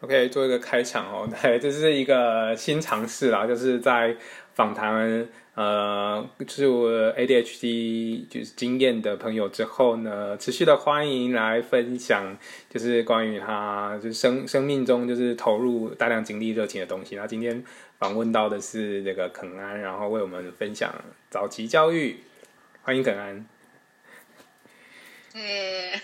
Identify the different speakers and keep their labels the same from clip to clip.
Speaker 1: OK，做一个开场哦。对，这是一个新尝试啦，就是在访谈呃，就是我 ADHD 就是经验的朋友之后呢，持续的欢迎来分享，就是关于他就是生生命中就是投入大量精力热情的东西。那今天访问到的是那个肯安，然后为我们分享早期教育，欢迎肯安。
Speaker 2: 哎，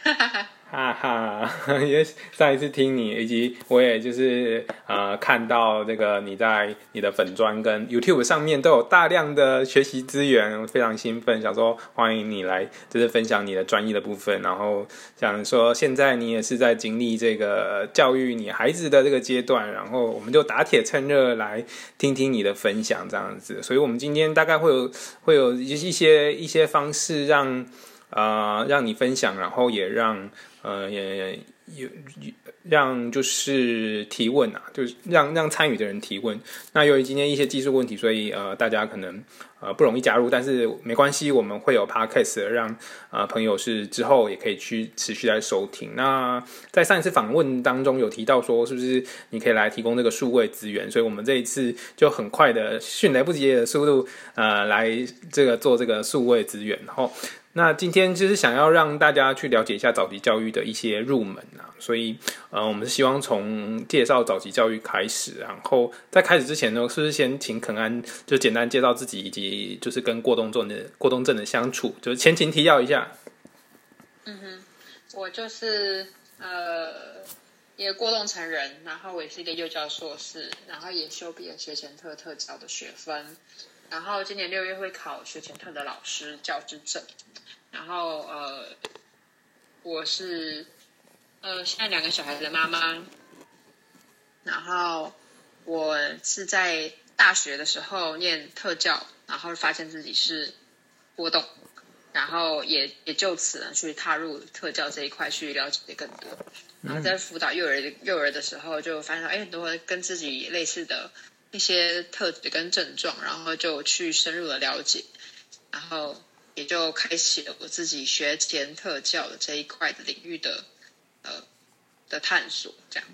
Speaker 1: 哈哈，因为上一次听你，以及我也就是呃看到这个你在你的粉砖跟 YouTube 上面都有大量的学习资源，非常兴奋，想说欢迎你来就是分享你的专业的部分，然后想说现在你也是在经历这个教育你孩子的这个阶段，然后我们就打铁趁热来听听你的分享这样子，所以我们今天大概会有会有一一些一些方式让啊让你分享，然后也让。呃，也有让就是提问啊，就是让让参与的人提问。那由于今天一些技术问题，所以呃，大家可能呃不容易加入，但是没关系，我们会有 podcast 让呃朋友是之后也可以去持续来收听。那在上一次访问当中有提到说，是不是你可以来提供这个数位资源？所以我们这一次就很快的迅雷不及的速度呃来这个做这个数位资源，然后。那今天就是想要让大家去了解一下早期教育的一些入门啊，所以呃，我们是希望从介绍早期教育开始，然后在开始之前呢，是不是先请肯安就简单介绍自己以及就是跟过动症的过动症的相处，就是前情提要一下。
Speaker 2: 嗯哼，我就是呃一个过动成人，然后我也是一个幼教硕士，然后也修毕了学前特特教的学分，然后今年六月会考学前特的老师教师证。然后呃，我是呃现在两个小孩子的妈妈，然后我是在大学的时候念特教，然后发现自己是波动，然后也也就此呢去踏入特教这一块去了解的更多，然后在辅导幼儿幼儿的时候就发现哎很多跟自己类似的一些特质跟症状，然后就去深入的了解，然后。也就开启了我自己学前特教的这一块的领域的呃的探索，这样。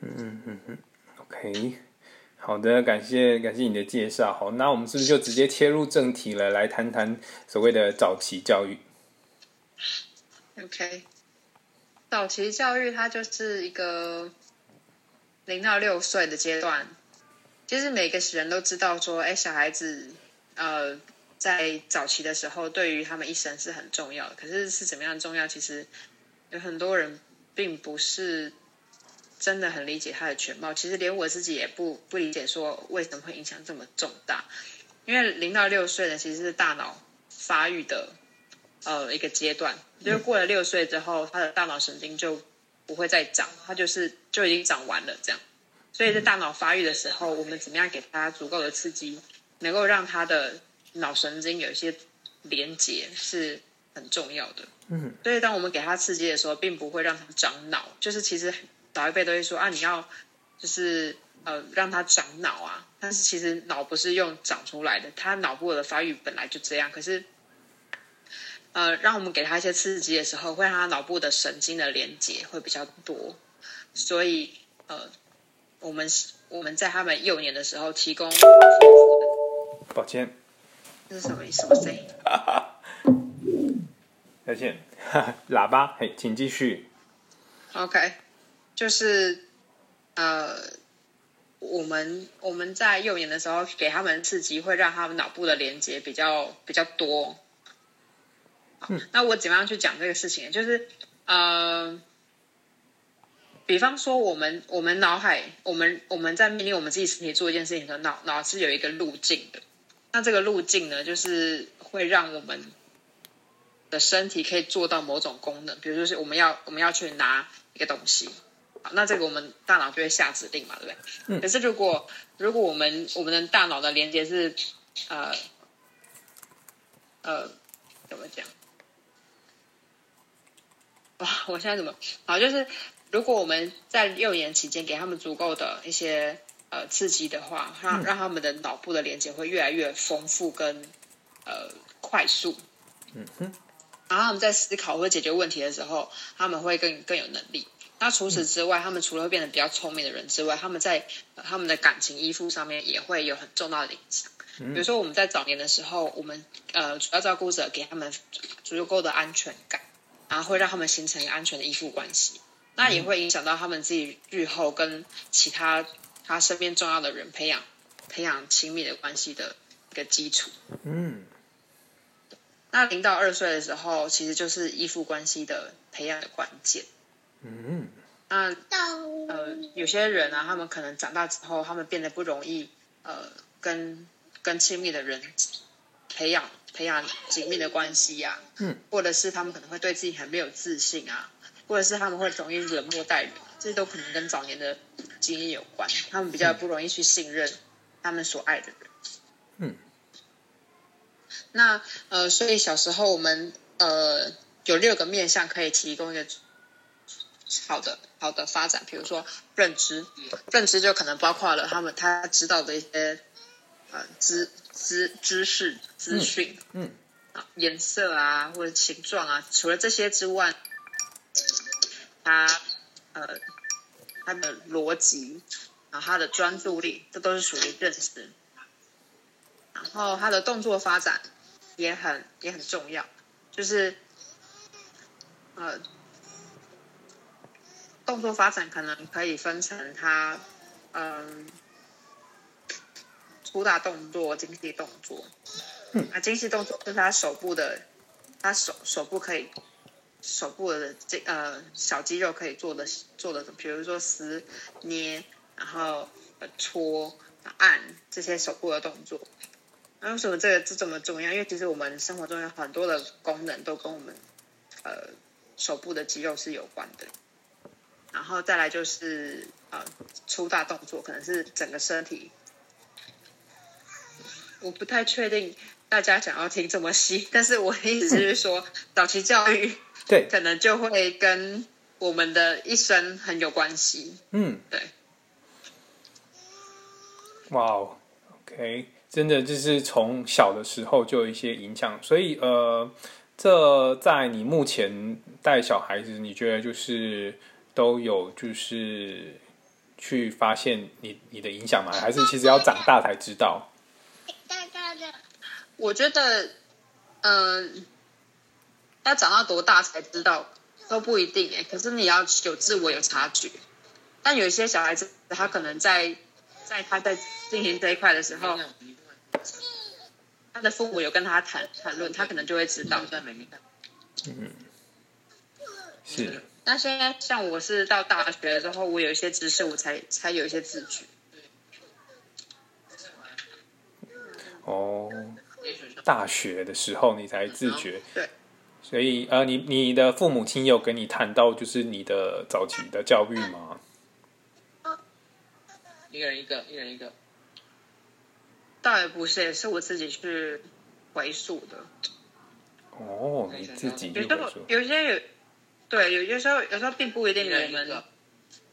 Speaker 1: 嗯嗯嗯，OK，好的，感谢感谢你的介绍。好，那我们是不是就直接切入正题了，来谈谈所谓的早期教育
Speaker 2: ？OK，早期教育它就是一个零到六岁的阶段。其实每个人都知道说，哎，小孩子呃。在早期的时候，对于他们一生是很重要的。可是是怎么样重要？其实有很多人并不是真的很理解它的全貌。其实连我自己也不不理解，说为什么会影响这么重大。因为零到六岁呢，其实是大脑发育的呃一个阶段。就是过了六岁之后，他的大脑神经就不会再长，他就是就已经长完了这样。所以在大脑发育的时候，我们怎么样给他足够的刺激，能够让他的脑神经有一些连接是很重要的，嗯，所以当我们给他刺激的时候，并不会让他长脑，就是其实老一辈都会说啊，你要就是呃让他长脑啊，但是其实脑不是用长出来的，他脑部的发育本来就这样，可是呃让我们给他一些刺激的时候，会让他脑部的神经的连接会比较多，所以呃我们我们在他们幼年的时候提供，
Speaker 1: 抱歉。
Speaker 2: 这是什么什么声音？
Speaker 1: 再见，喇叭，嘿，请继续。
Speaker 2: OK，就是呃，我们我们在幼年的时候给他们刺激，会让他们脑部的连接比较比较多。嗯，那我怎么样去讲这个事情？就是呃，比方说，我们我们脑海，我们我们在命令我们自己身体做一件事情的时候，脑脑是有一个路径的。那这个路径呢，就是会让我们的身体可以做到某种功能，比如说是我们要我们要去拿一个东西，好，那这个我们大脑就会下指令嘛，对不对？嗯。可是如果如果我们我们的大脑的连接是呃呃怎么讲？哇，我现在怎么好？就是如果我们在幼年期间给他们足够的一些。呃，刺激的话，让让他们的脑部的连接会越来越丰富跟呃快速，嗯哼，然后他们在思考或解决问题的时候，他们会更更有能力。那除此之外，他们除了会变得比较聪明的人之外，他们在他们的感情依附上面也会有很重大的影响。比如说，我们在早年的时候，我们呃主要照顾者给他们足够的安全感，然后会让他们形成一个安全的依附关系，那也会影响到他们自己日后跟其他他身边重要的人培养培养亲密的关系的一个基础。
Speaker 1: 嗯，
Speaker 2: 那零到二岁的时候，其实就是依附关系的培养的关键。
Speaker 1: 嗯，
Speaker 2: 那呃，有些人啊，他们可能长大之后，他们变得不容易呃跟跟亲密的人培养培养紧密的关系呀、
Speaker 1: 嗯，
Speaker 2: 或者是他们可能会对自己很没有自信啊，或者是他们会容易冷漠待人，这都可能跟早年的经验有关。他们比较不容易去信任他们所爱的人。
Speaker 1: 嗯，
Speaker 2: 那呃，所以小时候我们呃有六个面向可以提供一个好的好的发展，比如说认知，认知就可能包括了他们他知道的一些呃知知知识资讯，
Speaker 1: 嗯
Speaker 2: 啊颜色啊或者形状啊，除了这些之外，他呃他的逻辑，然后他的专注力，这都是属于认知。然后他的动作发展也很也很重要，就是呃动作发展可能可以分成他嗯、粗大动作、精细动作。
Speaker 1: 嗯
Speaker 2: 啊，精细动作就是他手部的，他手手部可以手部的这呃小肌肉可以做的做的，比如说撕、捏，然后呃搓、按这些手部的动作。那为什么这个这这么重要？因为其实我们生活中有很多的功能都跟我们呃手部的肌肉是有关的。然后再来就是呃粗大动作，可能是整个身体。我不太确定大家想要听这么细，但是我的意思是说，早期教育
Speaker 1: 对，
Speaker 2: 可能就会跟我们的一生很有关系。
Speaker 1: 嗯，
Speaker 2: 对，
Speaker 1: 哇哦，OK，真的就是从小的时候就有一些影响，所以呃，这在你目前带小孩子，你觉得就是都有就是去发现你你的影响吗？还是其实要长大才知道？
Speaker 3: 大大的，
Speaker 2: 我觉得，嗯、要长到多大才知道都不一定哎。可是你要有自我有察觉，但有一些小孩子他可能在在他在进行这一块的时候，他的父母有跟他谈谈论，他可能就会知道。
Speaker 1: 嗯是，
Speaker 2: 那现在像我是到大学之后，我有一些知识，我才才有一些自觉。
Speaker 1: 哦，大学的时候你才自觉，
Speaker 2: 对，
Speaker 1: 所以呃，你你的父母亲有跟你谈到就是你的早期的教育吗？
Speaker 4: 一个人一个，一人一个。
Speaker 2: 倒也不是，也是我自己去回溯的。
Speaker 1: 哦，你自己
Speaker 2: 有时候
Speaker 1: 就，
Speaker 2: 有些有，对，有些时候有时候并不一定
Speaker 4: 一
Speaker 2: 我们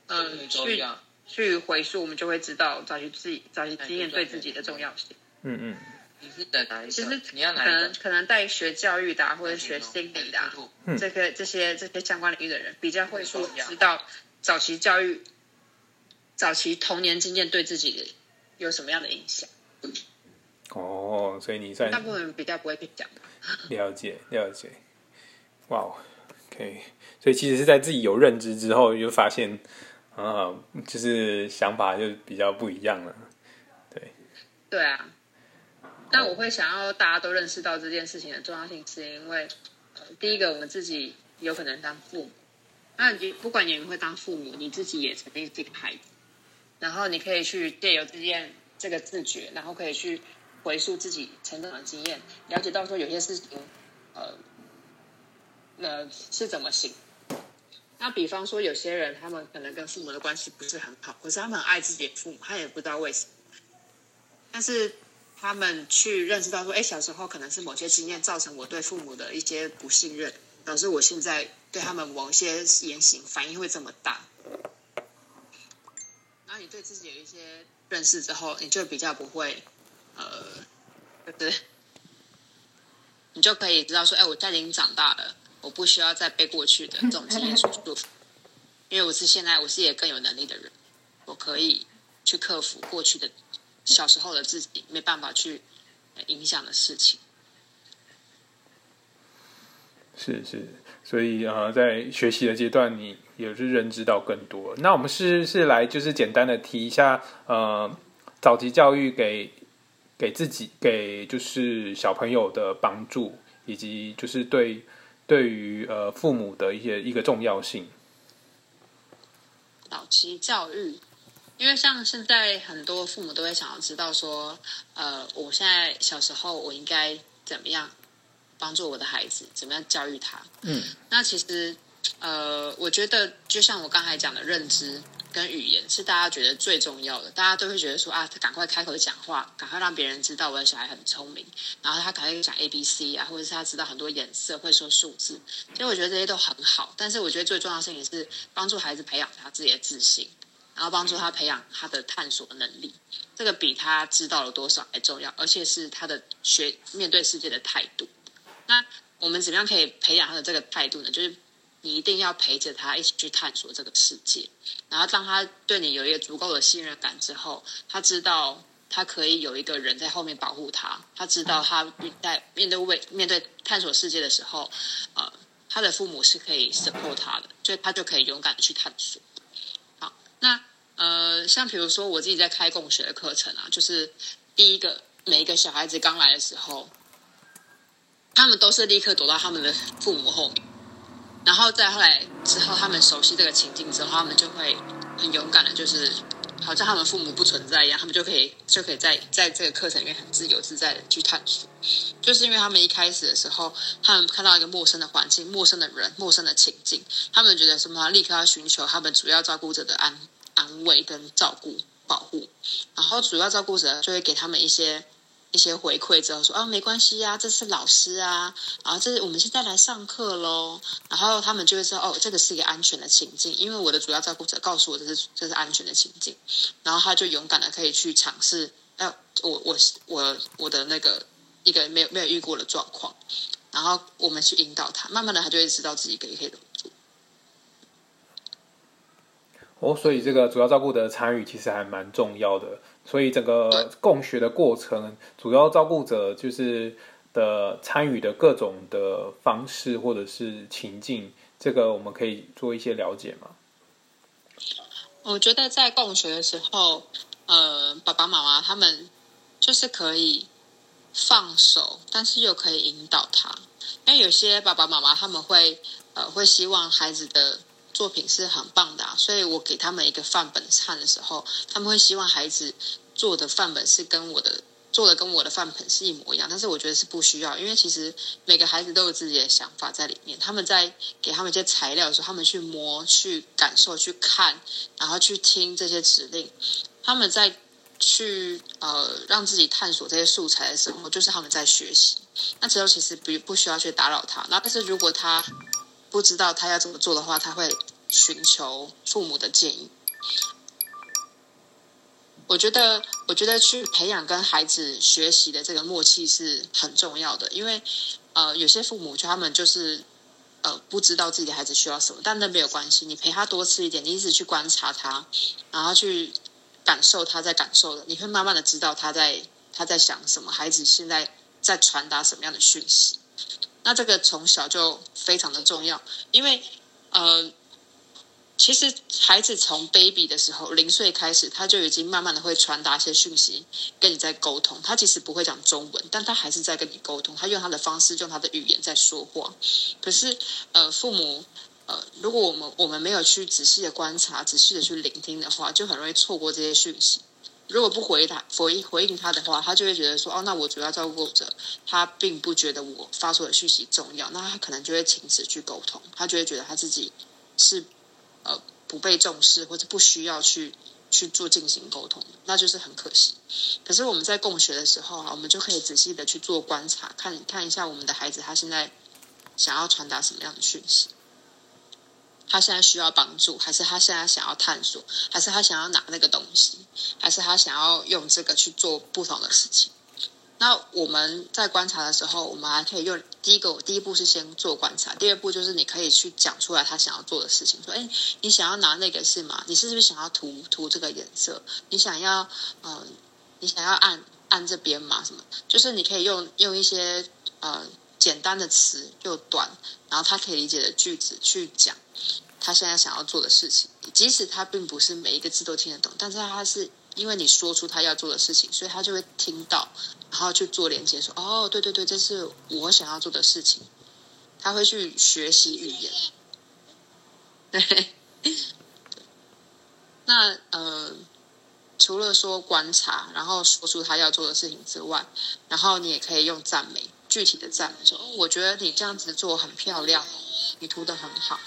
Speaker 2: 嗯去。去回溯，我们就会知道早期自己早期经验对自己的重要性。
Speaker 1: 嗯嗯，
Speaker 4: 你是等哪一个？
Speaker 2: 其实
Speaker 4: 你要
Speaker 2: 可？能可能带学教育的、啊、或者学心理的、啊，
Speaker 1: 嗯
Speaker 2: 这个这些这些相关领域的人，比较会说知道早期教育、早期童年经验对自己有什么样的影响。
Speaker 1: 哦，所以你算
Speaker 2: 大部分人比较不会去讲。
Speaker 1: 了解了解，哇哦，OK，所以其实是在自己有认知之后，就发现啊，就是想法就比较不一样了。
Speaker 2: 对。对啊，那我会想要大家都认识到这件事情的重要性，是因为、呃、第一个，我们自己有可能当父母，那你不管你会当父母，你自己也曾经是一个孩子，然后你可以去借由这件这个自觉，然后可以去回溯自己成长的经验，了解到说有些事情，呃，呃是怎么行。那比方说，有些人他们可能跟父母的关系不是很好，可是他们爱自己的父母，他也不知道为什么。但是他们去认识到说，哎，小时候可能是某些经验造成我对父母的一些不信任，导致我现在对他们某些言行反应会这么大。然后你对自己有一些认识之后，你就比较不会，呃，就是你就可以知道说，哎，我现在已经长大了，我不需要再被过去的这种经验所束缚。因为我是现在我是一个更有能力的人，我可以去克服过去的小时候的自己没办法去影响的事情。
Speaker 1: 是是，所以呃，在学习的阶段，你也是认知到更多。那我们是是来就是简单的提一下，呃，早期教育给给自己给就是小朋友的帮助，以及就是对对于呃父母的一些一个重要性。
Speaker 2: 早期教育，因为像现在很多父母都会想要知道说，呃，我现在小时候我应该怎么样？帮助我的孩子怎么样教育他？
Speaker 1: 嗯，
Speaker 2: 那其实，呃，我觉得就像我刚才讲的，认知跟语言是大家觉得最重要的。大家都会觉得说啊，他赶快开口讲话，赶快让别人知道我的小孩很聪明，然后他赶快讲 A B C 啊，或者是他知道很多颜色，会说数字。其实我觉得这些都很好，但是我觉得最重要的事情是帮助孩子培养他自己的自信，然后帮助他培养他的探索能力。这个比他知道了多少还重要，而且是他的学面对世界的态度。那我们怎么样可以培养他的这个态度呢？就是你一定要陪着他一起去探索这个世界，然后当他对你有一个足够的信任感之后，他知道他可以有一个人在后面保护他，他知道他在面对未面对探索世界的时候，呃，他的父母是可以 support 他的，所以他就可以勇敢的去探索。好，那呃，像比如说我自己在开共学的课程啊，就是第一个每一个小孩子刚来的时候。他们都是立刻躲到他们的父母后面，然后再后来之后，他们熟悉这个情境之后，他们就会很勇敢的，就是好像他们父母不存在一样，他们就可以就可以在在这个课程里面很自由自在的去探索。就是因为他们一开始的时候，他们看到一个陌生的环境、陌生的人、陌生的情境，他们觉得什么，立刻要寻求他们主要照顾者的安安慰跟照顾保护，然后主要照顾者就会给他们一些。一些回馈之后说啊没关系呀，这是老师啊，然后这是我们现在来上课喽，然后他们就会说哦，这个是一个安全的情境，因为我的主要照顾者告诉我这是这是安全的情境，然后他就勇敢的可以去尝试，哎，我我我我的那个一个没有没有遇过的状况，然后我们去引导他，慢慢的他就会知道自己可以可以怎么做。
Speaker 1: 哦，所以这个主要照顾的参与其实还蛮重要的。所以整个共学的过程，主要照顾者就是的参与的各种的方式或者是情境，这个我们可以做一些了解吗？
Speaker 2: 我觉得在共学的时候，呃，爸爸妈妈他们就是可以放手，但是又可以引导他，因为有些爸爸妈妈他们会呃会希望孩子的作品是很棒的，啊所以我给他们一个范本看的时候，他们会希望孩子。做的范本是跟我的做的跟我的范本是一模一样，但是我觉得是不需要，因为其实每个孩子都有自己的想法在里面。他们在给他们一些材料的时候，他们去摸、去感受、去看，然后去听这些指令。他们在去呃让自己探索这些素材的时候，就是他们在学习。那之后其实不不需要去打扰他。那但是如果他不知道他要怎么做的话，他会寻求父母的建议。我觉得，我觉得去培养跟孩子学习的这个默契是很重要的，因为呃，有些父母就他们就是呃不知道自己的孩子需要什么，但那没有关系，你陪他多吃一点，你一直去观察他，然后去感受他在感受的，你会慢慢的知道他在他在想什么，孩子现在在传达什么样的讯息。那这个从小就非常的重要，因为呃。其实孩子从 baby 的时候，零岁开始，他就已经慢慢的会传达一些讯息跟你在沟通。他其实不会讲中文，但他还是在跟你沟通。他用他的方式，用他的语言在说话。可是，呃，父母，呃，如果我们我们没有去仔细的观察、仔细的去聆听的话，就很容易错过这些讯息。如果不回答、回回应他的话，他就会觉得说：“哦，那我主要照顾者，他并不觉得我发出的讯息重要。”那他可能就会停止去沟通，他就会觉得他自己是。呃，不被重视或者不需要去去做进行沟通，那就是很可惜。可是我们在共学的时候啊，我们就可以仔细的去做观察，看看一下我们的孩子他现在想要传达什么样的讯息，他现在需要帮助，还是他现在想要探索，还是他想要拿那个东西，还是他想要用这个去做不同的事情。那我们在观察的时候，我们还可以用第一个，第一步是先做观察，第二步就是你可以去讲出来他想要做的事情，说，哎，你想要拿那个是吗？你是不是想要涂涂这个颜色？你想要，嗯，你想要按按这边吗？什么？就是你可以用用一些呃简单的词又短，然后他可以理解的句子去讲他现在想要做的事情，即使他并不是每一个字都听得懂，但是他是。因为你说出他要做的事情，所以他就会听到，然后去做连接，说：“哦，对对对，这是我想要做的事情。”他会去学习语言。对，那呃，除了说观察，然后说出他要做的事情之外，然后你也可以用赞美，具体的赞美，说：“我觉得你这样子做很漂亮，你涂的很好。”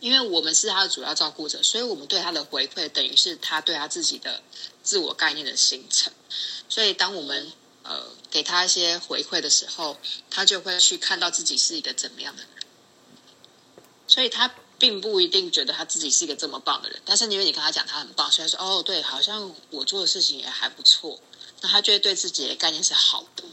Speaker 2: 因为我们是他的主要照顾者，所以我们对他的回馈等于是他对他自己的自我概念的形成。所以当我们呃给他一些回馈的时候，他就会去看到自己是一个怎么样的人。所以他并不一定觉得他自己是一个这么棒的人，但是因为你跟他讲他很棒，所以说哦对，好像我做的事情也还不错，那他就会对自己的概念是好的。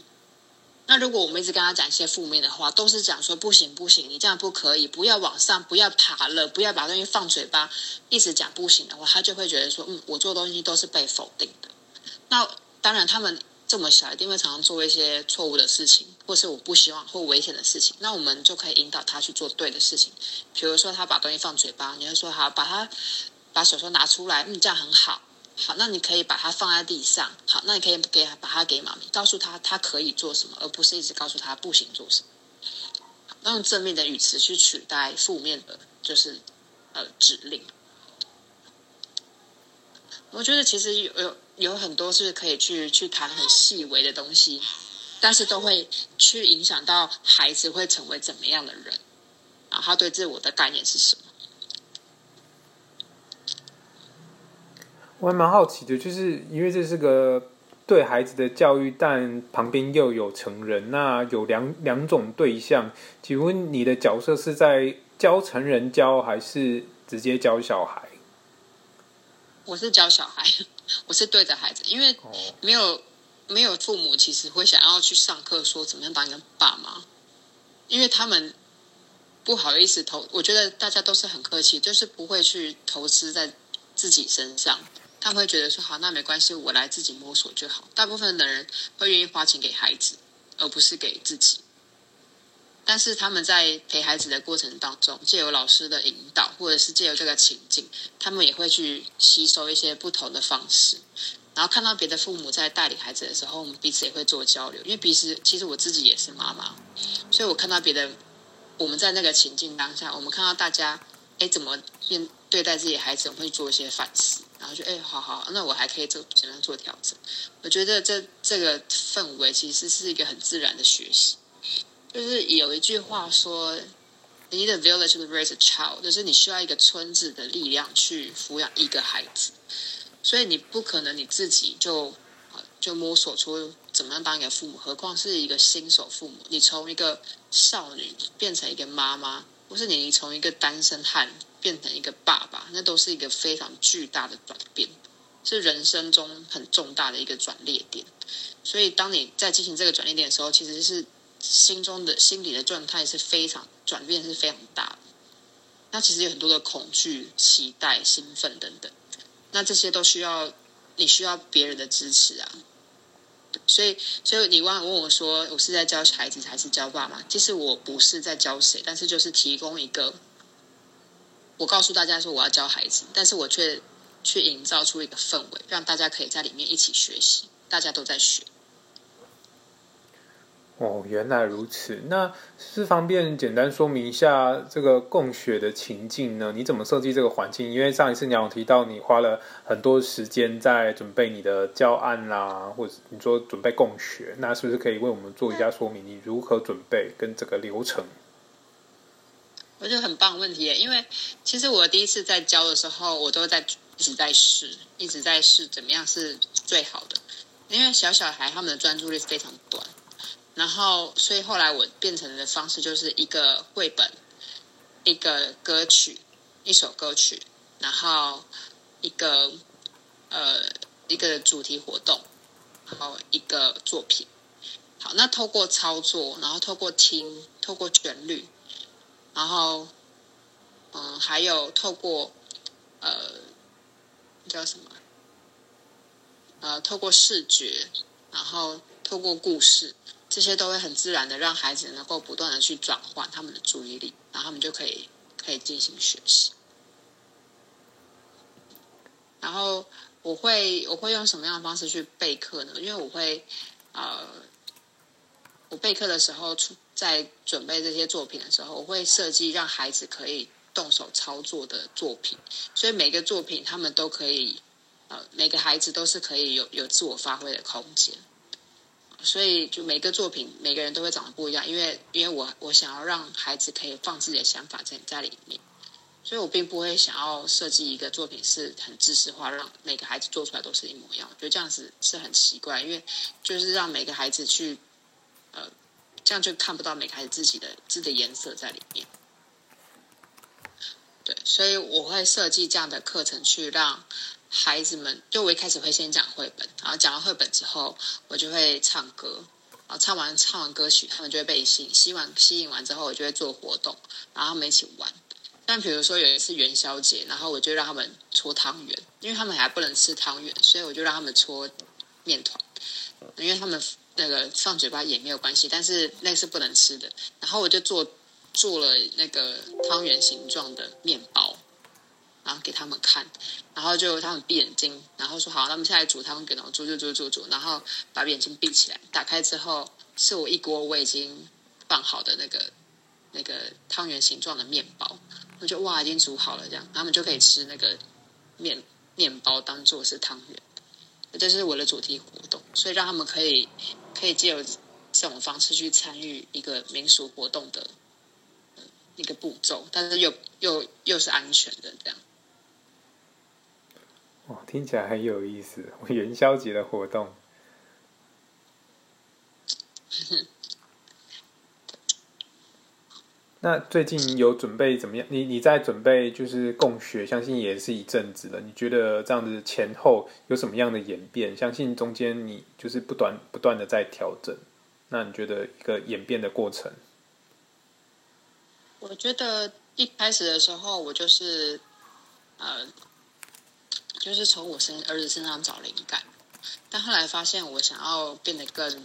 Speaker 2: 那如果我们一直跟他讲一些负面的话，都是讲说不行不行，你这样不可以，不要往上，不要爬了，不要把东西放嘴巴，一直讲不行的话，他就会觉得说，嗯，我做东西都是被否定的。那当然，他们这么小，一定会常常做一些错误的事情，或是我不希望或危险的事情。那我们就可以引导他去做对的事情。比如说，他把东西放嘴巴，你就说好，把他把手手拿出来，嗯，这样很好。好，那你可以把它放在地上。好，那你可以给把它给妈咪，告诉他他可以做什么，而不是一直告诉他不行做什么。用正面的语词去取代负面的，就是呃指令。我觉得其实有有有很多是可以去去谈很细微的东西，但是都会去影响到孩子会成为怎么样的人，然后他对自我的概念是什么。
Speaker 1: 我还蛮好奇的，就是因为这是个对孩子的教育，但旁边又有成人，那有两两种对象。请问你的角色是在教成人教，还是直接教小孩？
Speaker 2: 我是教小孩，我是对着孩子，因为没有没有父母其实会想要去上课说怎么样当一个爸妈，因为他们不好意思投。我觉得大家都是很客气，就是不会去投资在自己身上。他会觉得说好，那没关系，我来自己摸索就好。大部分的人会愿意花钱给孩子，而不是给自己。但是他们在陪孩子的过程当中，借由老师的引导，或者是借由这个情境，他们也会去吸收一些不同的方式。然后看到别的父母在带领孩子的时候，我们彼此也会做交流。因为彼此其实我自己也是妈妈，所以我看到别的我们在那个情境当下，我们看到大家哎怎么面对待自己孩子，我会做一些反思。然后就哎，好好，那我还可以做怎样做调整？我觉得这这个氛围其实是一个很自然的学习。就是有一句话说，“need a village to raise a child”，就是你需要一个村子的力量去抚养一个孩子。所以你不可能你自己就就摸索出怎么样当一个父母，何况是一个新手父母。你从一个少女变成一个妈妈，或是你从一个单身汉。变成一个爸爸，那都是一个非常巨大的转变，是人生中很重大的一个转捩点。所以，当你在进行这个转捩点的时候，其实是心中的心理的状态是非常转变是非常大的。那其实有很多的恐惧、期待、兴奋等等，那这些都需要你需要别人的支持啊。所以，所以你问问我说，我是在教孩子还是教爸妈？其实我不是在教谁，但是就是提供一个。我告诉大家说我要教孩子，但是我却去营造出一个氛围，让大家可以在里面一起学习，大家都在学。
Speaker 1: 哦，原来如此。那是方便简单说明一下这个共学的情境呢？你怎么设计这个环境？因为上一次你有提到你花了很多时间在准备你的教案啦，或者你说准备共学，那是不是可以为我们做一下说明？你如何准备跟这个流程？
Speaker 2: 我觉得很棒问题，因为其实我第一次在教的时候，我都在一直在试，一直在试怎么样是最好的。因为小小孩他们的专注力非常短，然后所以后来我变成的方式就是一个绘本、一个歌曲、一首歌曲，然后一个呃一个主题活动，然后一个作品。好，那透过操作，然后透过听，透过旋律，然后嗯，还有透过呃叫什么？呃，透过视觉，然后透过故事，这些都会很自然的让孩子能够不断的去转换他们的注意力，然后他们就可以可以进行学习。然后我会我会用什么样的方式去备课呢？因为我会呃，我备课的时候出在准备这些作品的时候，我会设计让孩子可以动手操作的作品，所以每个作品他们都可以。呃，每个孩子都是可以有有自我发挥的空间，所以就每个作品，每个人都会长得不一样。因为因为我我想要让孩子可以放自己的想法在在里面，所以我并不会想要设计一个作品是很知识化，让每个孩子做出来都是一模一样。我觉得这样子是很奇怪，因为就是让每个孩子去，呃，这样就看不到每个孩子自己的字的颜色在里面。对，所以我会设计这样的课程去让。孩子们，就我一开始会先讲绘本，然后讲完绘本之后，我就会唱歌，然后唱完唱完歌曲，他们就会被吸引，吸完吸引完之后，我就会做活动，然后他们一起玩。但比如说有一次元宵节，然后我就让他们搓汤圆，因为他们还不能吃汤圆，所以我就让他们搓面团，因为他们那个放嘴巴也没有关系，但是那是不能吃的。然后我就做做了那个汤圆形状的面包。然后给他们看，然后就他们闭眼睛，然后说好，那么现在煮汤圆，然后煮煮煮煮煮，然后把眼睛闭起来，打开之后是我一锅我已经放好的那个那个汤圆形状的面包，我就哇已经煮好了这样，他们就可以吃那个面面包当做是汤圆，这是我的主题活动，所以让他们可以可以借由这种方式去参与一个民俗活动的一个步骤，但是又又又是安全的这样。
Speaker 1: 哇，听起来很有意思！元宵节的活动。那最近有准备怎么样？你你在准备就是共学，相信也是一阵子了。你觉得这样子前后有什么样的演变？相信中间你就是不断不断的在调整。那你觉得一个演变的过程？
Speaker 2: 我觉得一开始的时候，我就是呃。就是从我身儿子身上找灵感，但后来发现我想要变得更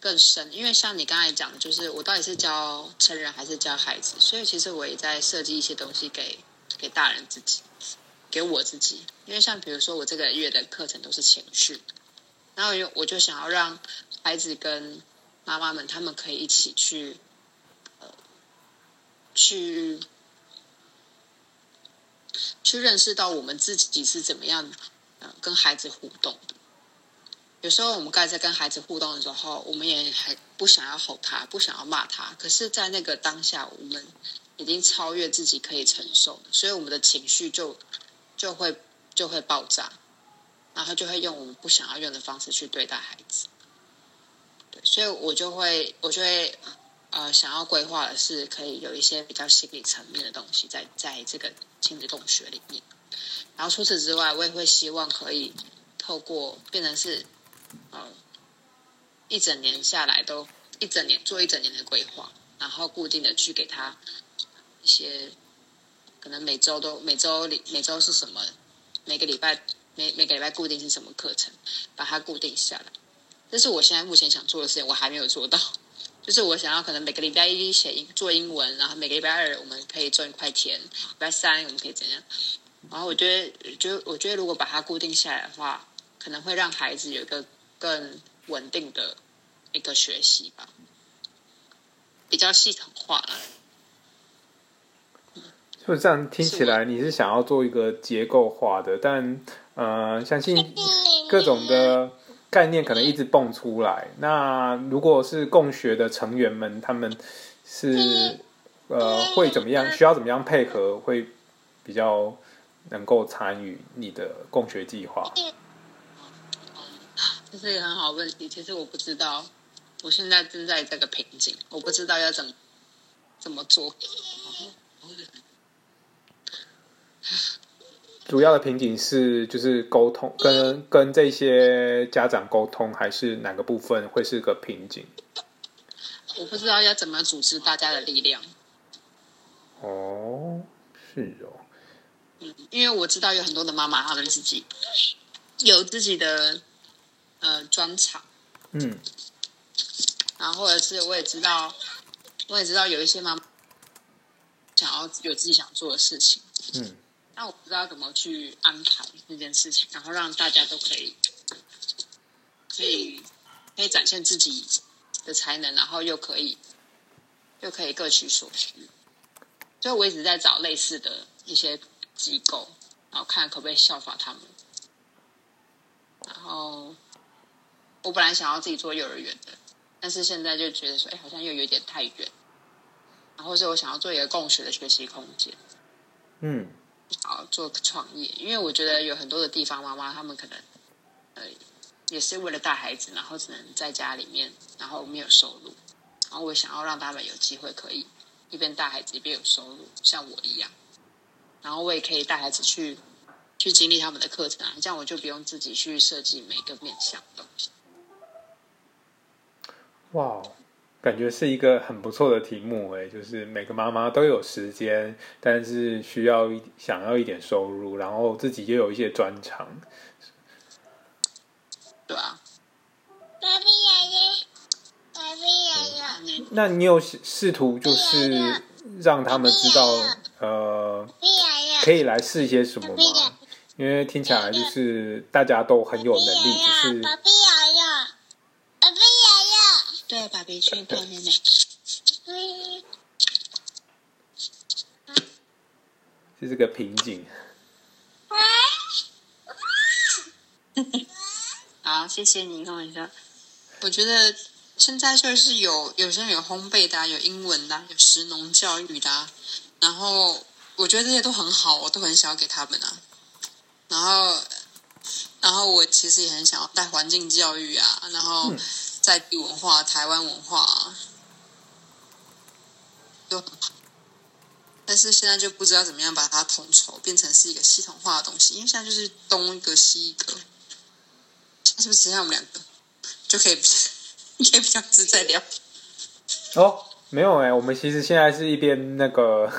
Speaker 2: 更深，因为像你刚才讲，就是我到底是教成人还是教孩子，所以其实我也在设计一些东西给给大人自己，给我自己。因为像比如说我这个月的课程都是情绪，然后我就想要让孩子跟妈妈们他们可以一起去呃去。去认识到我们自己是怎么样，呃，跟孩子互动的。有时候我们该在跟孩子互动的时候，我们也还不想要吼他，不想要骂他。可是，在那个当下，我们已经超越自己可以承受，所以我们的情绪就就会就会爆炸，然后就会用我们不想要用的方式去对待孩子。对，所以我就会我就会呃想要规划的是，可以有一些比较心理层面的东西，在在这个。亲子共学里面，然后除此之外，我也会希望可以透过变成是，呃，一整年下来都一整年做一整年的规划，然后固定的去给他一些，可能每周都每周里每周是什么，每个礼拜每每个礼拜固定是什么课程，把它固定下来。这是我现在目前想做的事情，我还没有做到。就是我想要可能每个礼拜一写英做英文，然后每个礼拜二我们可以赚一块钱，礼拜三我们可以怎样？然后我觉得，就我觉得如果把它固定下来的话，可能会让孩子有一个更稳定的一个学习吧，比较系统化。
Speaker 1: 就这样听起来，你是想要做一个结构化的，但呃，相信各种的。概念可能一直蹦出来。那如果是共学的成员们，他们是呃会怎么样？需要怎么样配合？会比较能够参与你的共学计划？
Speaker 2: 这是一个很好问题。其实我不知道，我现在正在这个瓶颈，我不知道要怎么怎么做。
Speaker 1: 主要的瓶颈是就是沟通，跟跟这些家长沟通，还是哪个部分会是个瓶颈？
Speaker 2: 我不知道要怎么组织大家的力量，
Speaker 1: 哦，是哦，
Speaker 2: 因为我知道有很多的妈妈，他们自己有自己的呃专场，
Speaker 1: 嗯
Speaker 2: 然后或者是我也知道，我也知道有一些妈妈想要有自己想做的事情，
Speaker 1: 嗯
Speaker 2: 但我不知道怎么去安排这件事情，然后让大家都可以可以可以展现自己的才能，然后又可以又可以各取所需。所以我一直在找类似的一些机构，然后看可不可以效法他们。然后我本来想要自己做幼儿园的，但是现在就觉得说，哎，好像又有点太远。然后是我想要做一个共学的学习空间。
Speaker 1: 嗯
Speaker 2: 想要做创业，因为我觉得有很多的地方妈妈，她们可能呃也是为了带孩子，然后只能在家里面，然后没有收入，然后我想要让他们有机会可以一边带孩子一边有收入，像我一样，然后我也可以带孩子去去经历他们的课程啊，这样我就不用自己去设计每个面向的东西。
Speaker 1: 哇，哦感觉是一个很不错的题目诶，就是每个妈妈都有时间，但是需要一想要一点收入，然后自己又有一些专长。
Speaker 2: 对啊，
Speaker 1: 那你有试试图就是让他们知道，呃，可以来试一些什么吗？因为听起来就是大家都很有能力，只是
Speaker 3: 爸比爷爷，爸比爷爷，
Speaker 2: 对，爸比去泡妹妹。
Speaker 3: 嗯，
Speaker 1: 这是个瓶颈。
Speaker 2: 好，谢谢你跟我说。我觉得现在就是有有些人有烘焙的、啊，有英文的啊、有食农教育的、啊，然后我觉得这些都很好，我都很想要给他们啊。然后，然后我其实也很想要带环境教育啊，然后
Speaker 1: 嗯
Speaker 2: 在地文化、台湾文化。但是现在就不知道怎么样把它统筹，变成是一个系统化的东西，因为现在就是东一个西一个。是不是只剩下我们两个就可以可以比较自在聊？
Speaker 1: 哦，没有哎、我们其实现在是一边那个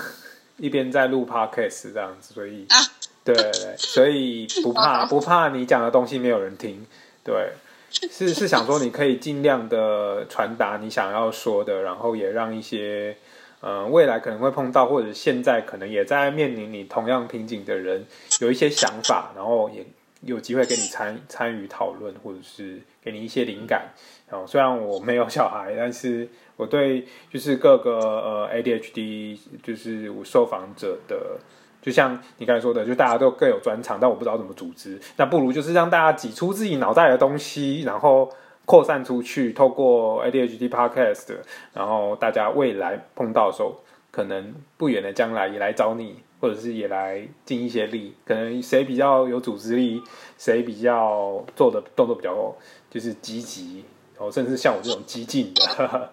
Speaker 1: 一边在录 podcast 这样子，所以
Speaker 2: 啊
Speaker 1: 对对对，所以不 怕不怕你讲的东西没有人听，对，是是想说你可以尽量的传达你想要说的，然后也让一些呃未来可能会碰到或者现在可能也在面临你同样瓶颈的人有一些想法，然后也有机会跟你参参与讨论，或者是给你一些灵感。然后，虽然我没有小孩，但是我对就是各个呃 ADHD 就是我受访者的，就像你刚才说的，就大家都各有专长，但我不知道怎么组织。那不如就是让大家挤出自己脑袋的东西，然后扩散出去，透过 ADHD Podcast，然后大家未来碰到的时候，可能不远的将来也来找你，或者是也来尽一些力。可能谁比较有组织力，谁比较做的动作比较就是积极，然后甚至像我这种激进的，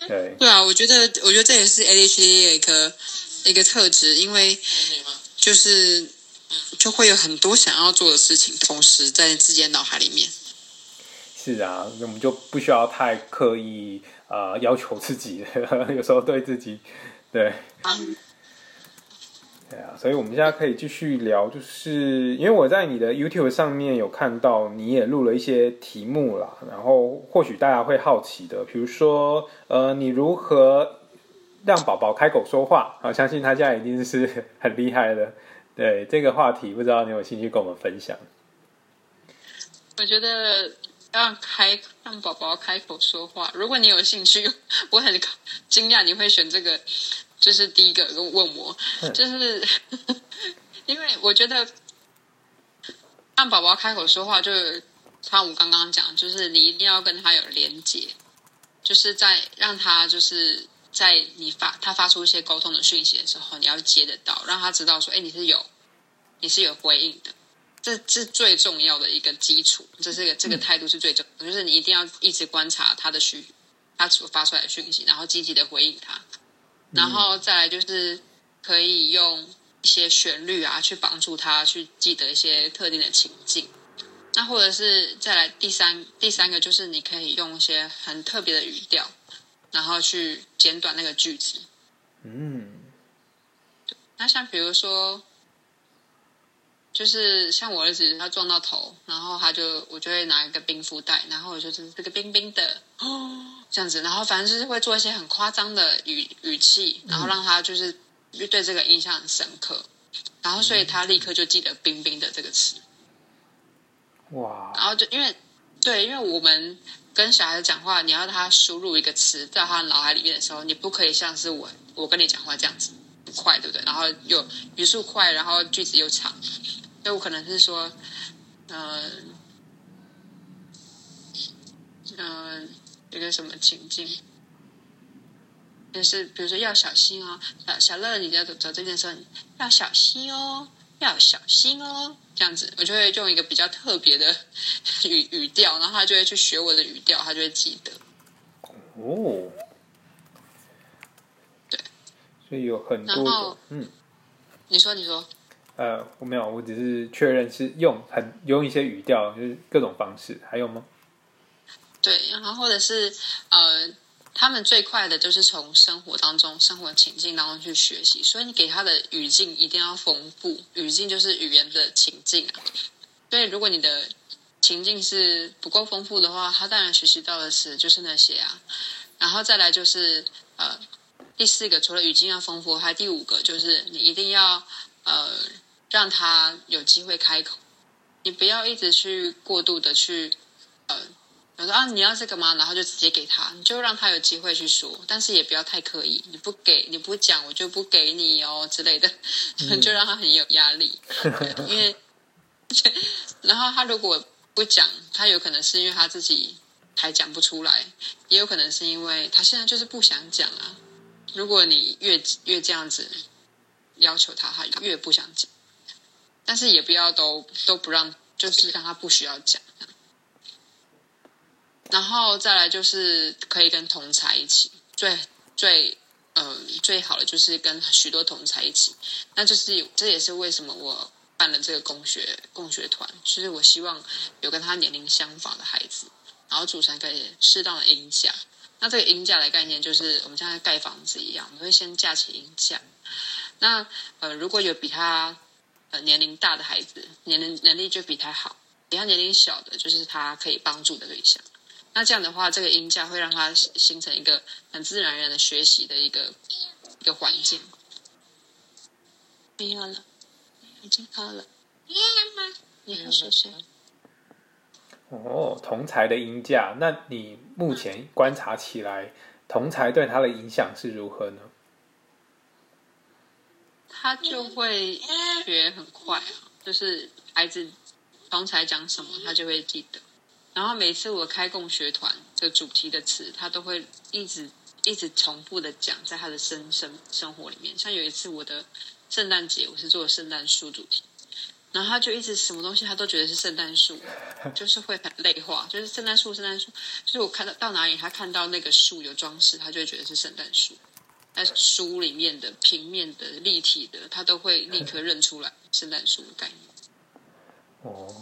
Speaker 1: 对，
Speaker 2: 对啊，我觉得我觉得这也是 ADHD 的一个一个特质，因为就是就会有很多想要做的事情，同时在自己的脑海里面。
Speaker 1: 是啊，那我们就不需要太刻意呃要求自己，有时候对自己，对。对啊，所以我们现在可以继续聊，就是因为我在你的 YouTube 上面有看到你也录了一些题目啦，然后或许大家会好奇的，比如说呃，你如何让宝宝开口说话啊？相信他现在一定是很厉害的。对这个话题，不知道你有兴趣跟我们分享？
Speaker 2: 我觉得让开让宝宝开口说话，如果你有兴趣，我很惊讶你会选这个，就是第一个跟问我，就是 因为我觉得让宝宝开口说话，就是像我刚刚讲，就是你一定要跟他有连接，就是在让他就是在你发他发出一些沟通的讯息的时候，你要接得到，让他知道说，哎，你是有你是有回应的。这是最重要的一个基础，这是个这个态度是最重，就是你一定要一直观察他的讯，他所发出来的讯息，然后积极的回应他，然后再来就是可以用一些旋律啊，去帮助他去记得一些特定的情境。那或者是再来第三第三个，就是你可以用一些很特别的语调，然后去简短那个句子。
Speaker 1: 嗯，
Speaker 2: 那像比如说，就是像我儿子他撞到头，然后他就我就会拿一个冰敷袋，然后我就是这个冰冰的哦这样子，然后反正就是会做一些很夸张的语语气，然后让他就是对这个印象很深刻，然后所以他立刻就记得冰冰的这个词。
Speaker 1: 哇，
Speaker 2: 然后就因为对，因为我们跟小孩子讲话，你要他输入一个词在他脑海里面的时候，你不可以像是我我跟你讲话这样子很快，对不对？然后又语速快，然后句子又长，所以我可能是说，嗯、嗯、有个什么情境。就是比如说要小心哦，小小乐，你在走走这边的时候，要小心哦，要小心哦，这样子，我就会用一个比较特别的 语语调，然后他就会去学我的语调，他就会记得。
Speaker 1: 哦，
Speaker 2: 对，
Speaker 1: 所以有很多种
Speaker 2: 然后，
Speaker 1: 嗯，
Speaker 2: 你说，你说，
Speaker 1: 呃，我没有，我只是确认是用很用一些语调，就是各种方式，还有吗？
Speaker 2: 对，然后或者是呃，他们最快的就是从生活当中、生活情境当中去学习，所以你给他的语境一定要丰富，语境就是语言的情境啊。所以如果你的情境是不够丰富的话，他当然学习到的词就是那些啊。然后再来就是呃，第四个除了语境要丰富，还第五个就是你一定要呃让他有机会开口，你不要一直去过度的去呃。我说啊，你要这个吗？然后就直接给他，你就让他有机会去说，但是也不要太刻意。你不给，你不讲，我就不给你哦之类的，就让他很有压力。对因为，然后他如果不讲，他有可能是因为他自己还讲不出来，也有可能是因为他现在就是不想讲啊。如果你越越这样子要求他，他越不想讲。但是也不要都都不让，就是让他不需要讲。然后再来就是可以跟同才一起，最最嗯最好的就是跟许多同才一起，那就是这也是为什么我办了这个共学共学团，就是我希望有跟他年龄相仿的孩子，然后组成一个适当的音架。那这个音架的概念就是我们像在盖房子一样，我们会先架起音架。那呃如果有比他呃年龄大的孩子，年龄能力就比他好；比他年龄小的，就是他可以帮助的对象。那这样的话，这个音架会让他形成一个很自然而然的学习的一个一个环境。没有了，已经好了。你喝水水。
Speaker 1: 哦，同才的音架，那你目前观察起来，同才对他的影响是如何呢？
Speaker 2: 他就会学很快啊，就是孩子同才讲什么，他就会记得。然后每次我开共学团的主题的词，他都会一直一直重复的讲，在他的生生生活里面。像有一次我的圣诞节，我是做圣诞树主题，然后他就一直什么东西他都觉得是圣诞树，就是会很类化，就是圣诞树，圣诞树。就是我看到到哪里，他看到那个树有装饰，他就会觉得是圣诞树。在书里面的平面的立体的，他都会立刻认出来圣诞树的概念。
Speaker 1: 哦，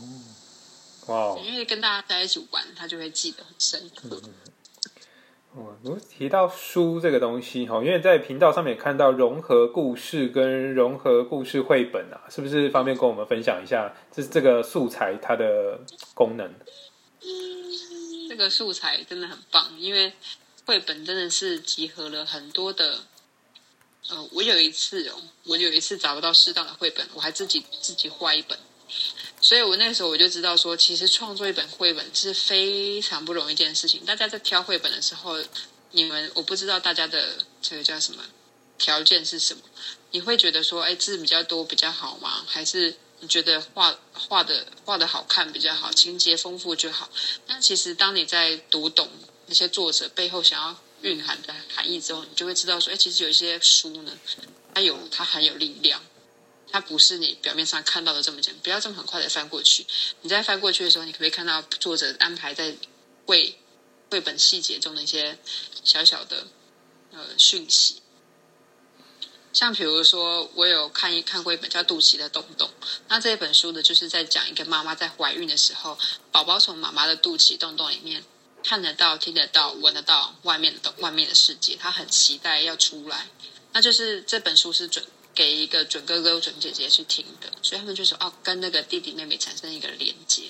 Speaker 1: 哇哦，
Speaker 2: 因为跟大家在一起玩，他就会记得很深刻。
Speaker 1: 哦，如果提到书这个东西哈，因为在频道上面也看到融合故事跟融合故事绘本啊，是不是方便跟我们分享一下这这个素材它的功能？
Speaker 2: 这个素材真的很棒，因为绘本真的是集合了很多的。呃，我有一次哦，我有一次找不到适当的绘本，我还自己自己画一本，所以我那时候我就知道说，其实创作一本绘本是非常不容易一件事情。大家在挑绘本的时候，你们我不知道大家的这个叫什么条件是什么？你会觉得说，哎，字比较多比较好吗？还是你觉得画画的画的好看比较好，情节丰富就好？但其实当你在读懂那些作者背后想要蕴含的含义之后，你就会知道说，哎，其实有一些书呢，它有它很有力量，它不是你表面上看到的这么简单。不要这么很快的翻过去，你在翻过去的时候，你可不可以看到作者安排在绘绘本细节中的一些小小的呃讯息？像比如说，我有看一看过一本叫《肚脐的洞洞》，那这本书呢，就是在讲一个妈妈在怀孕的时候，宝宝从妈妈的肚脐洞洞里面看得到、听得到、闻得到外面的外面的世界，他很期待要出来。那就是这本书是准给一个准哥哥、准姐姐去听的，所以他们就说哦，跟那个弟弟妹妹产生一个连接。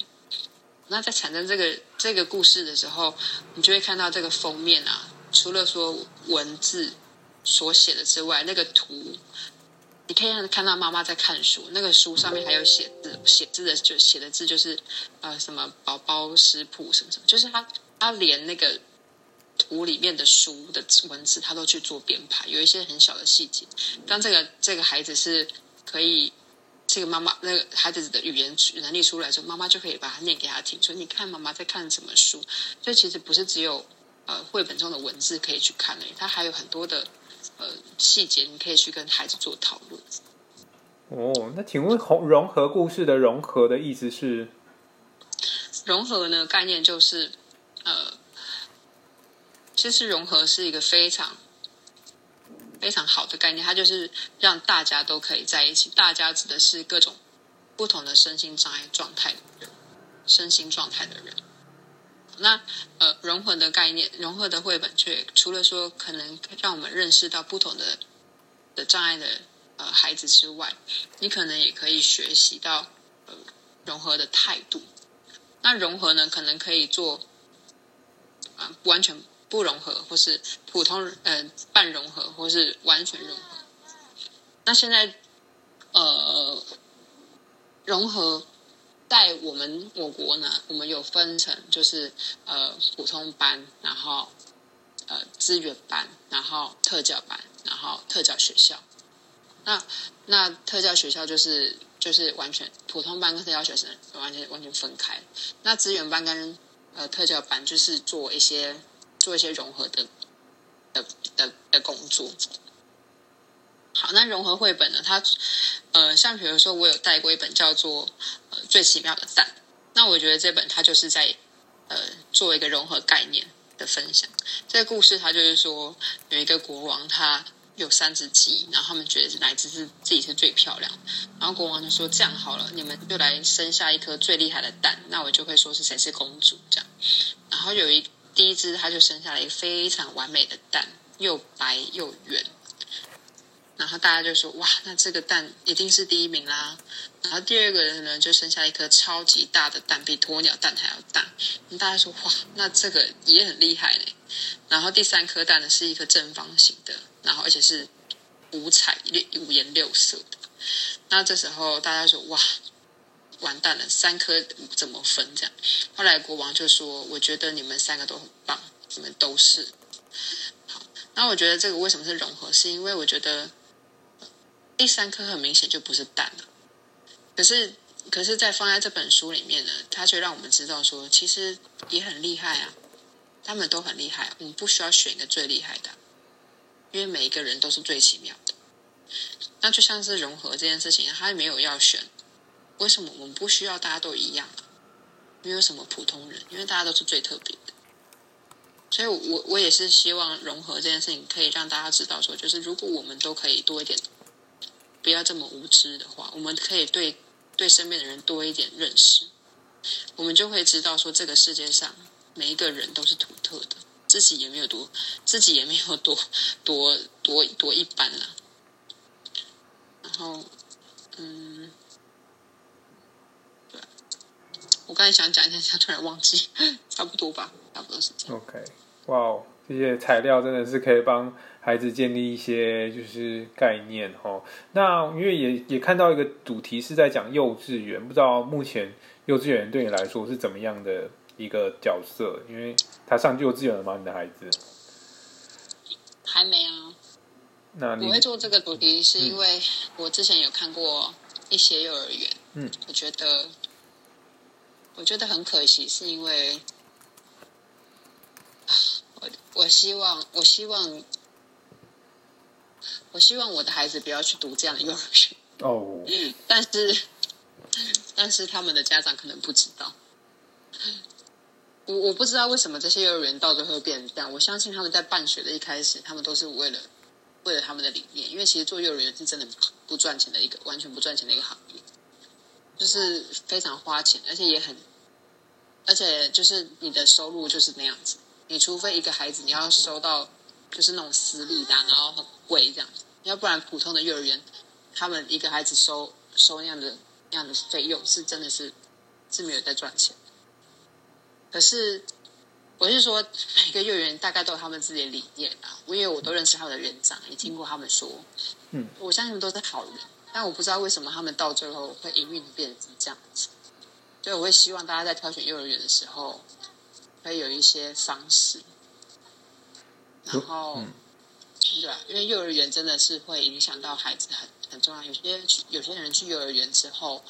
Speaker 2: 那在产生这个这个故事的时候，你就会看到这个封面啊，除了说文字所写的之外，那个图，你可以看到妈妈在看书，那个书上面还有写字，写字的就写的字就是呃什么宝宝食谱什么什么，就是他他连那个图里面的书的文字他都去做编排，有一些很小的细节，当这个这个孩子是可以。这个妈妈那个孩子的语言能力出来之后，妈妈就可以把它念给他听，说你看妈妈在看什么书。所以其实不是只有呃绘本中的文字可以去看的，它还有很多的呃细节，你可以去跟孩子做讨论。
Speaker 1: 哦，那请问融融合故事的融合的意思是？
Speaker 2: 融合呢概念就是呃，其实融合是一个非常。非常好的概念，它就是让大家都可以在一起。大家指的是各种不同的身心障碍状态的人，身心状态的人。那呃，融合的概念，融合的绘本，却除了说可能让我们认识到不同的的障碍的呃孩子之外，你可能也可以学习到呃融合的态度。那融合呢，可能可以做啊完全。不融合，或是普通呃半融合，或是完全融合。那现在呃融合在我们我国呢，我们有分成就是呃普通班，然后呃资源班，然后特教班，然后特教学校。那那特教学校就是就是完全普通班跟特教学生完全完全分开。那资源班跟呃特教班就是做一些。做一些融合的的的的工作。好，那融合绘本呢？它呃，像比如说，我有带过一本叫做《呃最奇妙的蛋》，那我觉得这本它就是在呃做一个融合概念的分享。这个故事它就是说，有一个国王，他有三只鸡，然后他们觉得哪只是自己是最漂亮，然后国王就说：“这样好了，你们就来生下一颗最厉害的蛋，那我就会说是谁是公主。”这样，然后有一。第一只，它就生下了一个非常完美的蛋，又白又圆。然后大家就说：“哇，那这个蛋一定是第一名啦。”然后第二个人呢，就生下一颗超级大的蛋，比鸵鸟蛋还要大。大家说：“哇，那这个也很厉害呢。”然后第三颗蛋呢，是一颗正方形的，然后而且是五彩六五颜六色的。那这时候大家说：“哇！”完蛋了，三颗怎么分？这样，后来国王就说：“我觉得你们三个都很棒，你们都是好。”那我觉得这个为什么是融合？是因为我觉得第三颗很明显就不是蛋了。可是，可是，在放在这本书里面呢，它却让我们知道说，其实也很厉害啊，他们都很厉害。我们不需要选一个最厉害的，因为每一个人都是最奇妙的。那就像是融合这件事情，他没有要选。为什么我们不需要大家都一样？没有什么普通人，因为大家都是最特别的。所以，我我也是希望融合这件事情，可以让大家知道说，就是如果我们都可以多一点，不要这么无知的话，我们可以对对身边的人多一点认识，我们就会知道说，这个世界上每一个人都是独特的，自己也没有多，自己也没有多多多多一般了。然后，嗯。我刚才想讲一下，突然忘记，差不多吧，差不多是这样。
Speaker 1: OK，哇哦，这些材料真的是可以帮孩子建立一些就是概念哦。那因为也也看到一个主题是在讲幼稚园，不知道目前幼稚园对你来说是怎么样的一个角色？因为他上幼稚园了吗？你的孩子
Speaker 2: 还没啊。
Speaker 1: 那
Speaker 2: 我会做这个主题，是因为我之前有看过一些幼儿园，嗯，我觉得。我觉得很可惜，是因为我我希望我希望我希望我的孩子不要去读这样的幼儿园哦。但是但是他们的家长可能不知道，我我不知道为什么这些幼儿园到最后会变成这样。我相信他们在办学的一开始，他们都是为了为了他们的理念，因为其实做幼儿园是真的不赚钱的一个完全不赚钱的一个行业，就是非常花钱，而且也很，而且就是你的收入就是那样子，你除非一个孩子你要收到就是那种私立的啊，然后很贵这样子，要不然普通的幼儿园，他们一个孩子收收那样的那样的费用是真的是是没有在赚钱，可是。我是说，每个幼儿园大概都有他们自己的理念啊。因为我都认识他们的园长，也听过他们说，
Speaker 1: 嗯，
Speaker 2: 我相信都是好人，但我不知道为什么他们到最后会营运变成这样子。所以我会希望大家在挑选幼儿园的时候，可以有一些方式。然后，对啊，因为幼儿园真的是会影响到孩子很很重要。有些有些人去幼儿园之后，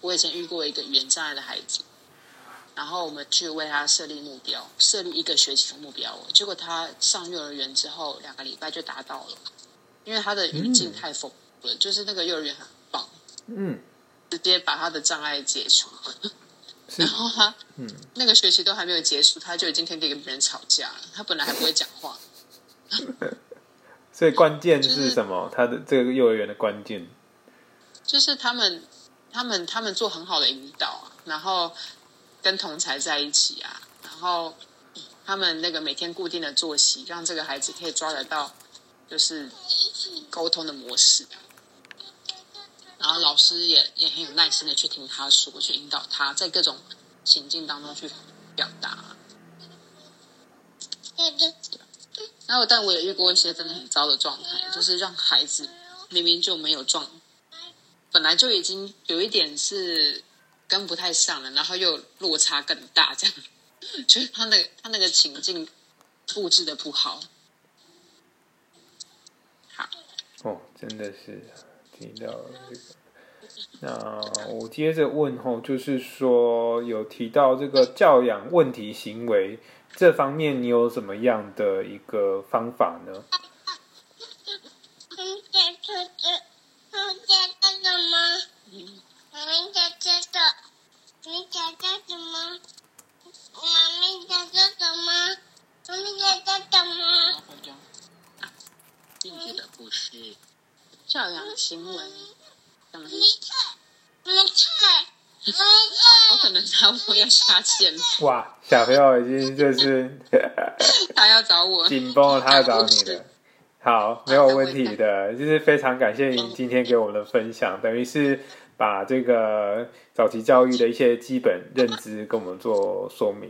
Speaker 2: 我以前遇过一个语言障碍的孩子。然后我们去为他设立目标，设立一个学期的目标。结果他上幼儿园之后，两个礼拜就达到了，因为他的语境太丰富了，就是那个幼儿园很棒，
Speaker 1: 嗯，
Speaker 2: 直接把他的障碍解除。然后他，嗯，那个学期都还没有结束，他就已经可以跟别人吵架了。他本来还不会讲话，
Speaker 1: 所以关键是什么？他的这个幼儿园的关键
Speaker 2: 就是他们，他们，他们做很好的引导啊，然后。跟同才在一起啊，然后他们那个每天固定的作息，让这个孩子可以抓得到，就是沟通的模式。然后老师也也很有耐心的去听他说，去引导他在各种情境当中去表达。然后，但我也遇过一些真的很糟的状态，就是让孩子明明就没有状，本来就已经有一点是。跟不太上了，然后又落差更大，这样 就是他那个他那个情境布置的不好。好
Speaker 1: 哦，真的是听到这个。那我接着问吼，就是说有提到这个教养问题行为这方面，你有什么样的一个方法呢？
Speaker 3: 你在做什么？
Speaker 2: 教养行为，怎么？没
Speaker 3: 菜，没菜，没菜。
Speaker 2: 我可能差不多要下线了。
Speaker 1: 哇，小朋友已经就是
Speaker 2: 他要找我，
Speaker 1: 紧绷了，他要找你了。好，没有问题的，就是非常感谢您今天给我们的分享，等于是。把这个早期教育的一些基本认知跟我们做说明，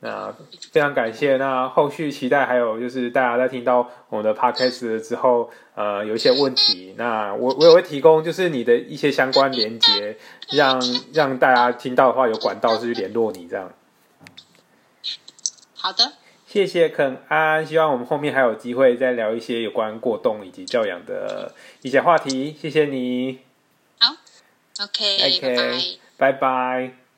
Speaker 1: 那非常感谢。那后续期待还有就是大家在听到我们的 podcast 之后，呃，有一些问题，那我我也会提供就是你的一些相关连接，让让大家听到的话有管道是去联络你这样。
Speaker 2: 好的，
Speaker 1: 谢谢肯安，希望我们后面还有机会再聊一些有关过动以及教养的一些话题。谢谢你。
Speaker 2: 好 OK，拜拜。
Speaker 1: 拜拜。